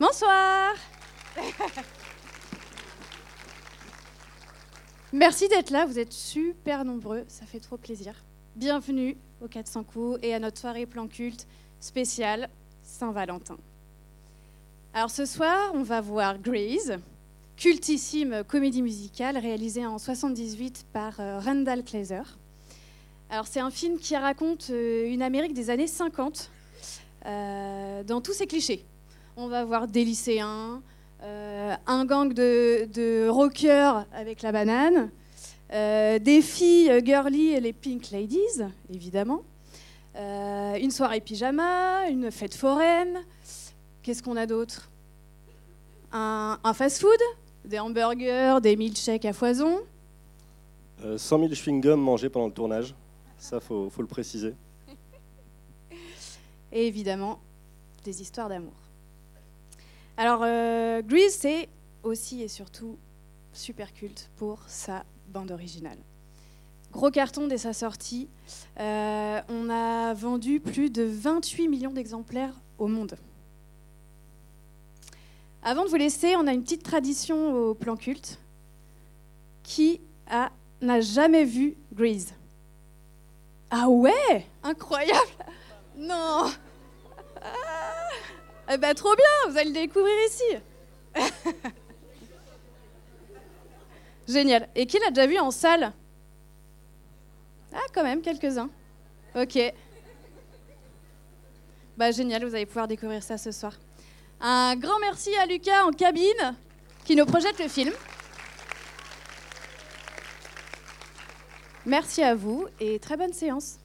Bonsoir Merci d'être là, vous êtes super nombreux, ça fait trop plaisir. Bienvenue au 400 coups et à notre soirée plan culte spéciale Saint-Valentin. Alors ce soir, on va voir Grease, cultissime comédie musicale réalisée en 78 par euh, Randall Kleiser. Alors c'est un film qui raconte euh, une Amérique des années 50 euh, dans tous ses clichés. On va voir des lycéens, euh, un gang de, de rockers avec la banane, euh, des filles girly et les pink ladies, évidemment, euh, une soirée pyjama, une fête foraine. Qu'est-ce qu'on a d'autre? Un, un fast-food, des hamburgers, des milkshakes à foison. Euh, 100 000 chewing-gums mangés pendant le tournage, ça faut, faut le préciser. et évidemment des histoires d'amour. Alors, euh, Grease, c'est aussi et surtout super culte pour sa bande originale. Gros carton dès sa sortie. Euh, on a vendu plus de 28 millions d'exemplaires au monde. Avant de vous laisser, on a une petite tradition au plan culte. Qui n'a jamais vu Grease Ah ouais? Incroyable Non eh ben, trop bien, vous allez le découvrir ici. Génial. Et qui l'a déjà vu en salle? Ah, quand même, quelques-uns. Ok. Bah, génial, vous allez pouvoir découvrir ça ce soir. Un grand merci à Lucas en cabine qui nous projette le film. Merci à vous et très bonne séance.